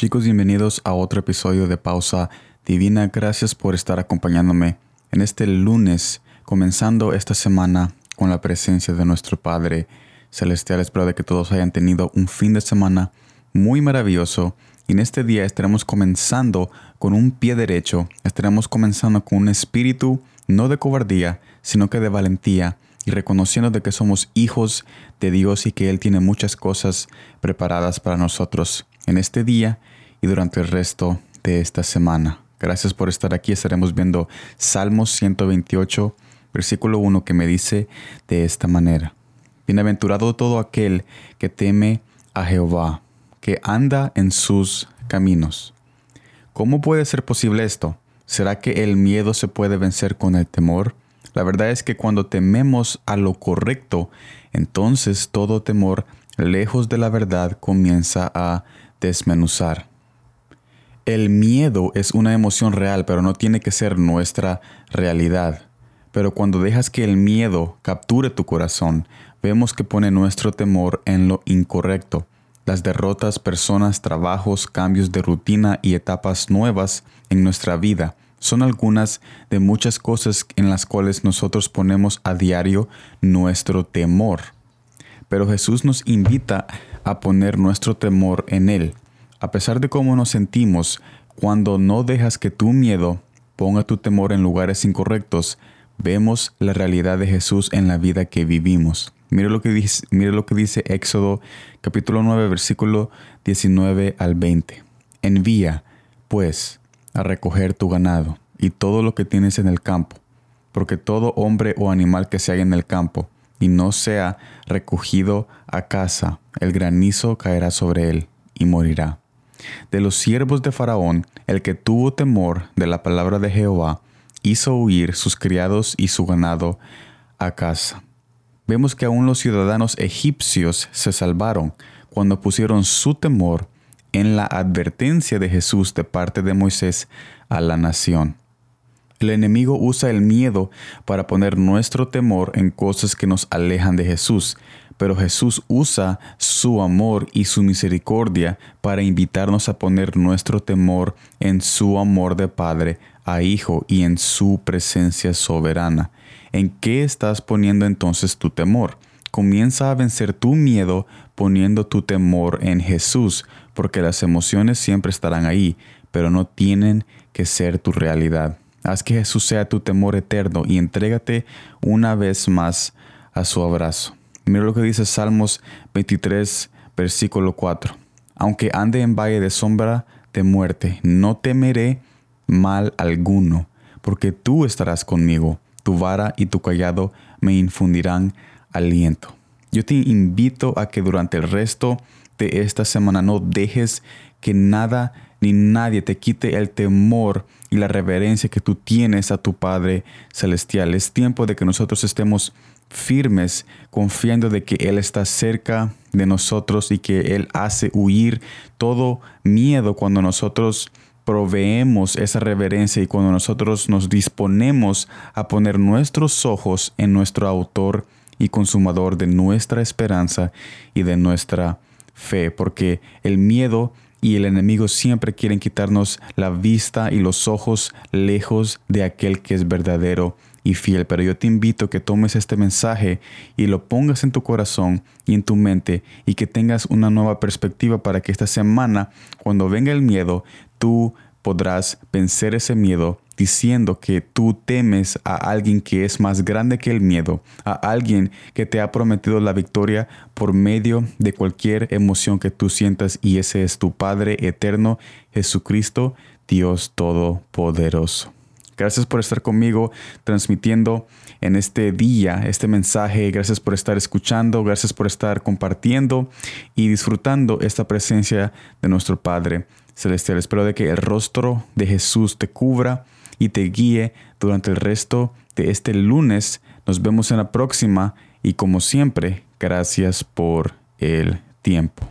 Chicos, bienvenidos a otro episodio de Pausa Divina. Gracias por estar acompañándome en este lunes, comenzando esta semana con la presencia de nuestro Padre Celestial. Espero de que todos hayan tenido un fin de semana muy maravilloso. Y en este día estaremos comenzando con un pie derecho. Estaremos comenzando con un espíritu no de cobardía, sino que de valentía reconociendo de que somos hijos de Dios y que Él tiene muchas cosas preparadas para nosotros en este día y durante el resto de esta semana. Gracias por estar aquí. Estaremos viendo Salmos 128, versículo 1, que me dice de esta manera. Bienaventurado todo aquel que teme a Jehová, que anda en sus caminos. ¿Cómo puede ser posible esto? ¿Será que el miedo se puede vencer con el temor? La verdad es que cuando tememos a lo correcto, entonces todo temor lejos de la verdad comienza a desmenuzar. El miedo es una emoción real, pero no tiene que ser nuestra realidad. Pero cuando dejas que el miedo capture tu corazón, vemos que pone nuestro temor en lo incorrecto. Las derrotas, personas, trabajos, cambios de rutina y etapas nuevas en nuestra vida son algunas de muchas cosas en las cuales nosotros ponemos a diario nuestro temor. Pero Jesús nos invita a poner nuestro temor en Él. A pesar de cómo nos sentimos, cuando no dejas que tu miedo ponga tu temor en lugares incorrectos, vemos la realidad de Jesús en la vida que vivimos. Mire lo que dice, mire lo que dice Éxodo capítulo 9 versículo 19 al 20. Envía, pues, a recoger tu ganado y todo lo que tienes en el campo, porque todo hombre o animal que se haya en el campo y no sea recogido a casa, el granizo caerá sobre él y morirá. De los siervos de Faraón, el que tuvo temor de la palabra de Jehová, hizo huir sus criados y su ganado a casa. Vemos que aún los ciudadanos egipcios se salvaron cuando pusieron su temor en la advertencia de Jesús de parte de Moisés a la nación. El enemigo usa el miedo para poner nuestro temor en cosas que nos alejan de Jesús, pero Jesús usa su amor y su misericordia para invitarnos a poner nuestro temor en su amor de Padre a Hijo y en su presencia soberana. ¿En qué estás poniendo entonces tu temor? Comienza a vencer tu miedo poniendo tu temor en Jesús, porque las emociones siempre estarán ahí, pero no tienen que ser tu realidad. Haz que Jesús sea tu temor eterno y entrégate una vez más a su abrazo. Mira lo que dice Salmos 23, versículo 4. Aunque ande en valle de sombra de muerte, no temeré mal alguno, porque tú estarás conmigo, tu vara y tu callado me infundirán aliento. Yo te invito a que durante el resto esta semana no dejes que nada ni nadie te quite el temor y la reverencia que tú tienes a tu Padre Celestial. Es tiempo de que nosotros estemos firmes, confiando de que Él está cerca de nosotros y que Él hace huir todo miedo cuando nosotros proveemos esa reverencia y cuando nosotros nos disponemos a poner nuestros ojos en nuestro autor y consumador de nuestra esperanza y de nuestra fe, porque el miedo y el enemigo siempre quieren quitarnos la vista y los ojos lejos de aquel que es verdadero y fiel. Pero yo te invito a que tomes este mensaje y lo pongas en tu corazón y en tu mente y que tengas una nueva perspectiva para que esta semana, cuando venga el miedo, tú podrás vencer ese miedo diciendo que tú temes a alguien que es más grande que el miedo, a alguien que te ha prometido la victoria por medio de cualquier emoción que tú sientas y ese es tu Padre eterno, Jesucristo, Dios Todopoderoso. Gracias por estar conmigo transmitiendo en este día este mensaje. Gracias por estar escuchando. Gracias por estar compartiendo y disfrutando esta presencia de nuestro Padre Celestial. Espero de que el rostro de Jesús te cubra y te guíe durante el resto de este lunes. Nos vemos en la próxima y como siempre, gracias por el tiempo.